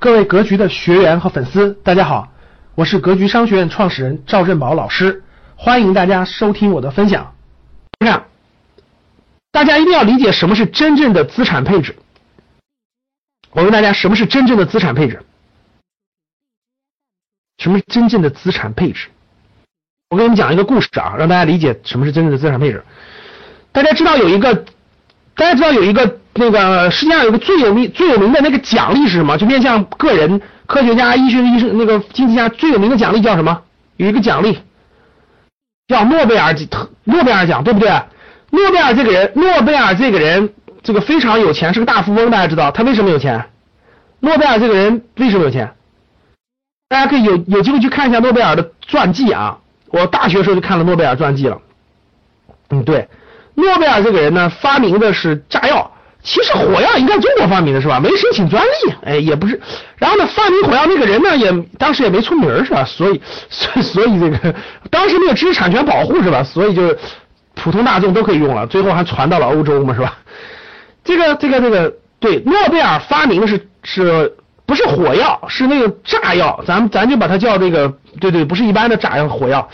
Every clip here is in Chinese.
各位格局的学员和粉丝，大家好，我是格局商学院创始人赵振宝老师，欢迎大家收听我的分享。看，大家一定要理解什么是真正的资产配置。我问大家，什么是真正的资产配置？什么是真正的资产配置？我给你们讲一个故事啊，让大家理解什么是真正的资产配置。大家知道有一个，大家知道有一个。那个世界上有个最有名最有名的那个奖励是什么？就面向个人、科学家、医学医生、那个经济家最有名的奖励叫什么？有一个奖励叫诺贝尔诺贝尔奖，对不对？诺贝尔这个人，诺贝尔这个人，这个非常有钱，是个大富翁。大家知道他为什么有钱？诺贝尔这个人为什么有钱？大家可以有有机会去看一下诺贝尔的传记啊！我大学时候就看了诺贝尔传记了。嗯，对，诺贝尔这个人呢，发明的是炸药。其实火药应该中国发明的是吧？没申请专利，哎，也不是。然后呢，发明火药那个人呢，也当时也没出名是吧？所以，所以这个当时没有知识产权保护是吧？所以就普通大众都可以用了，最后还传到了欧洲嘛是吧？这个这个这个对，诺贝尔发明的是是不是火药？是那个炸药，咱咱就把它叫这个，对对，不是一般的炸药火药，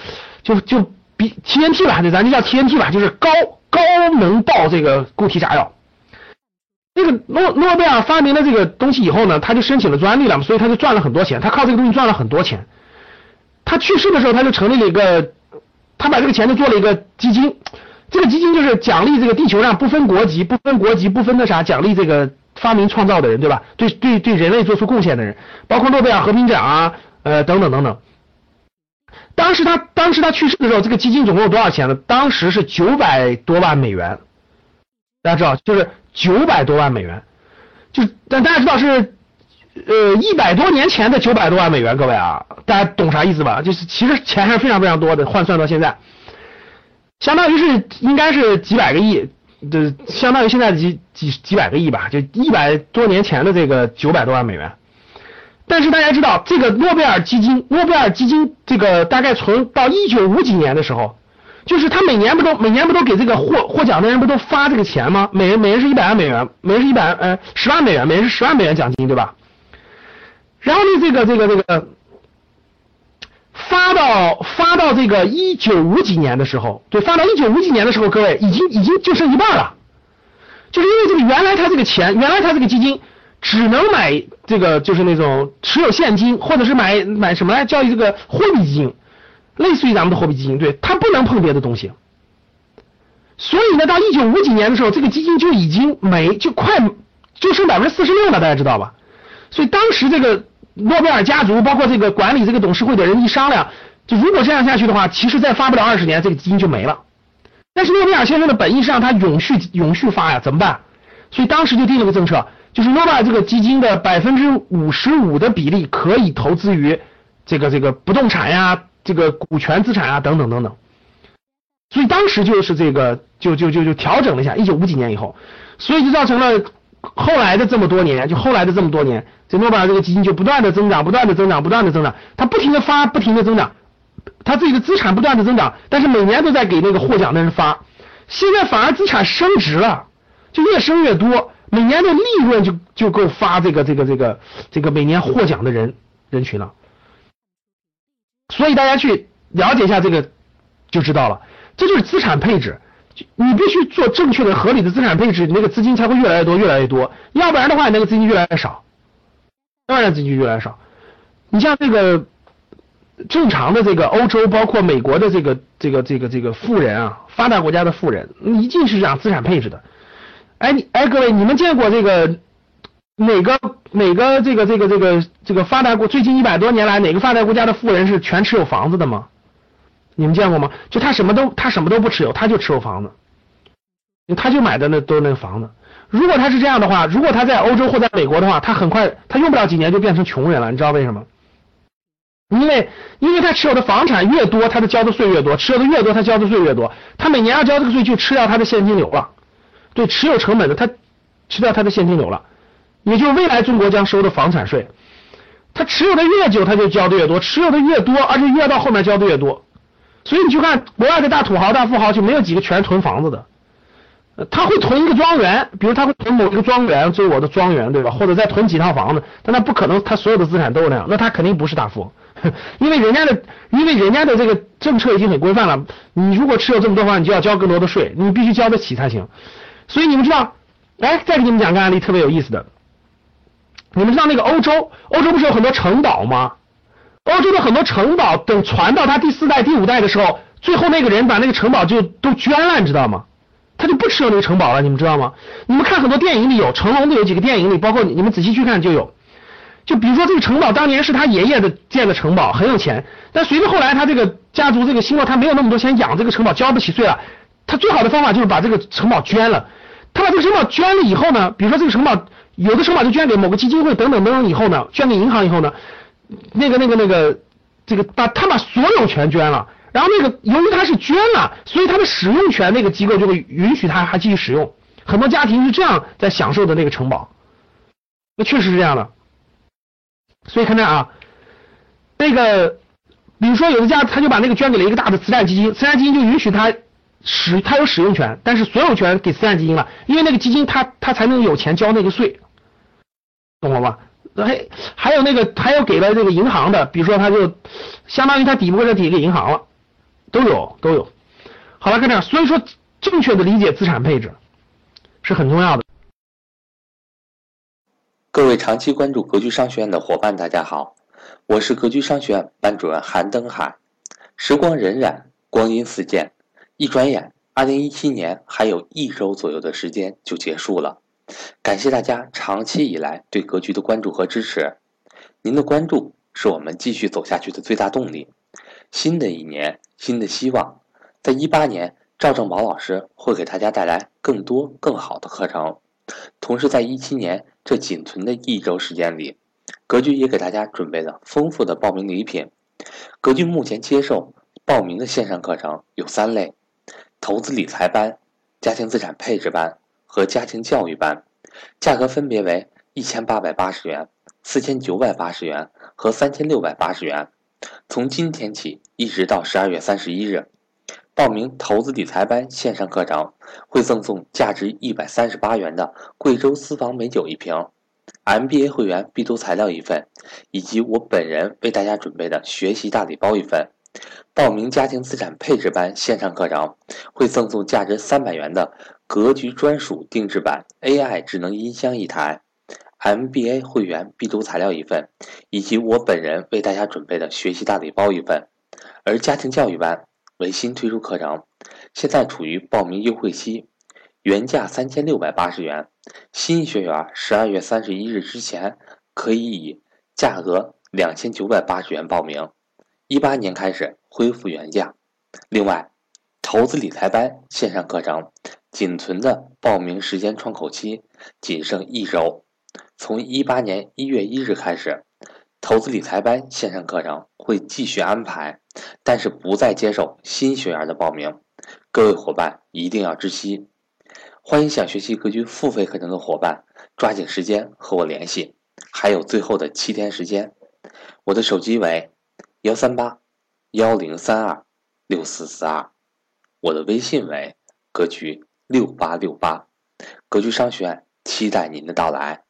就就比 TNT 吧，对咱就叫 TNT 吧，就是高高能爆这个固体炸药。这个诺诺贝尔发明了这个东西以后呢，他就申请了专利了，所以他就赚了很多钱。他靠这个东西赚了很多钱。他去世的时候，他就成立了一个，他把这个钱就做了一个基金。这个基金就是奖励这个地球上不分国籍、不分国籍、不分那啥，奖励这个发明创造的人，对吧？对对对，人类做出贡献的人，包括诺贝尔和平奖啊，呃等等等等。当时他当时他去世的时候，这个基金总共有多少钱呢？当时是九百多万美元。大家知道，就是九百多万美元，就但大家知道是呃一百多年前的九百多万美元，各位啊，大家懂啥意思吧？就是其实钱还是非常非常多的，换算到现在，相当于是应该是几百个亿，的，相当于现在几几几百个亿吧，就一百多年前的这个九百多万美元。但是大家知道，这个诺贝尔基金，诺贝尔基金这个大概从到一九五几年的时候。就是他每年不都每年不都给这个获获奖的人不都发这个钱吗？每人每人是一百万美元，每人是一百呃十万美元，每人是十万美元奖金，对吧？然后呢，这个这个这个发到发到这个一九五几年的时候，对，发到一九五几年的时候，各位已经已经就剩一半了，就是因为这个原来他这个钱，原来他这个基金只能买这个就是那种持有现金，或者是买买什么来叫这个货币基金。类似于咱们的货币基金，对，它不能碰别的东西，所以呢，到一九五几年的时候，这个基金就已经没，就快就剩百分之四十六了，大家知道吧？所以当时这个诺贝尔家族，包括这个管理这个董事会的人一商量，就如果这样下去的话，其实再发不了二十年，这个基金就没了。但是诺贝尔先生的本意是让他永续永续发呀，怎么办？所以当时就定了个政策，就是诺贝尔这个基金的百分之五十五的比例可以投资于这个这个不动产呀。这个股权资产啊，等等等等，所以当时就是这个，就就就就调整了一下，一九五几年以后，所以就造成了后来的这么多年，就后来的这么多年，这诺贝尔这个基金就不断的增长，不断的增长，不断的增长，它不停的发，不停的增长，它自己的资产不断的增长，但是每年都在给那个获奖的人发，现在反而资产升值了，就越升越多，每年的利润就就够发这个这个这个这个每年获奖的人人群了。所以大家去了解一下这个就知道了，这就是资产配置。你必须做正确的、合理的资产配置，你那个资金才会越来越多、越来越多。要不然的话，你那个资金越来越少，当然资金越来越少。你像这个正常的这个欧洲，包括美国的这个这个这个这个富人啊，发达国家的富人，一定是讲资产配置的。哎，你哎，各位，你们见过这个？哪个哪个这个这个这个这个发达国最近一百多年来哪个发达国家的富人是全持有房子的吗？你们见过吗？就他什么都他什么都不持有，他就持有房子，他就买的那都那个房子。如果他是这样的话，如果他在欧洲或在美国的话，他很快他用不了几年就变成穷人了。你知道为什么？因为因为他持有的房产越多，他的交的税越多，持有的越多，他交的税越多，他每年要交这个税就吃掉他的现金流了。对，持有成本的他吃掉他的现金流了。也就是未来中国将收的房产税，他持有的越久，他就交的越多，持有的越多，而且越到后面交的越多。所以你去看国外的大土豪、大富豪，就没有几个全囤房子的，他会囤一个庄园，比如他会囤某一个庄园作为我的庄园，对吧？或者再囤几套房子，但他不可能他所有的资产都是那样，那他肯定不是大富翁，因为人家的因为人家的这个政策已经很规范了，你如果持有这么多房，你就要交更多的税，你必须交得起才行。所以你们知道，哎，再给你们讲个案例，特别有意思的，你们知道那个欧洲，欧洲不是有很多城堡吗？欧洲的很多城堡等传到他第四代、第五代的时候，最后那个人把那个城堡就都捐了，你知道吗？他就不持有那个城堡了，你们知道吗？你们看很多电影里有成龙的有几个电影里，包括你们仔细去看就有。就比如说这个城堡当年是他爷爷的建的城堡，很有钱。但随着后来他这个家族这个兴旺，他没有那么多钱养这个城堡，交不起税了。他最好的方法就是把这个城堡捐了。他把这个城堡捐了以后呢，比如说这个城堡有的城堡就捐给某个基金会等等等等以后呢，捐给银行以后呢，那个那个那个这个把他把所有权捐了。然后那个由于他是捐了，所以他的使用权那个机构就会允许他还继续使用。很多家庭是这样在享受的那个城堡，那确实是这样的。所以看这啊，那个比如说有的家他就把那个捐给了一个大的慈善基金，慈善基金就允许他使他有使用权，但是所有权给慈善基金了，因为那个基金他他才能有钱交那个税，懂了吧？还还有那个还有给了这个银行的，比如说他就相当于他抵不过这抵给银行了。都有都有，好了，看这样，所以说正确的理解资产配置是很重要的。各位长期关注格局商学院的伙伴，大家好，我是格局商学院班主任韩登海。时光荏苒，光阴似箭，一转眼，二零一七年还有一周左右的时间就结束了。感谢大家长期以来对格局的关注和支持，您的关注是我们继续走下去的最大动力。新的一年。新的希望，在一八年，赵正宝老师会给大家带来更多更好的课程。同时，在一七年这仅存的一周时间里，格局也给大家准备了丰富的报名礼品。格局目前接受报名的线上课程有三类：投资理财班、家庭资产配置班和家庭教育班，价格分别为一千八百八十元、四千九百八十元和三千六百八十元。从今天起一直到十二月三十一日，报名投资理财班线上课程会赠送价值一百三十八元的贵州私房美酒一瓶，MBA 会员必读材料一份，以及我本人为大家准备的学习大礼包一份。报名家庭资产配置班线上课程会赠送价值三百元的格局专属定制版 AI 智能音箱一台。MBA 会员必读材料一份，以及我本人为大家准备的学习大礼包一份。而家庭教育班为新推出课程，现在处于报名优惠期，原价三千六百八十元，新学员十二月三十一日之前可以以价格两千九百八十元报名，一八年开始恢复原价。另外，投资理财班线上课程仅存的报名时间窗口期仅剩一周。从一八年一月一日开始，投资理财班线上课程会继续安排，但是不再接受新学员的报名。各位伙伴一定要知悉。欢迎想学习格局付费课程的伙伴抓紧时间和我联系，还有最后的七天时间。我的手机为幺三八幺零三二六四四二，我的微信为格局六八六八。格局商学院期待您的到来。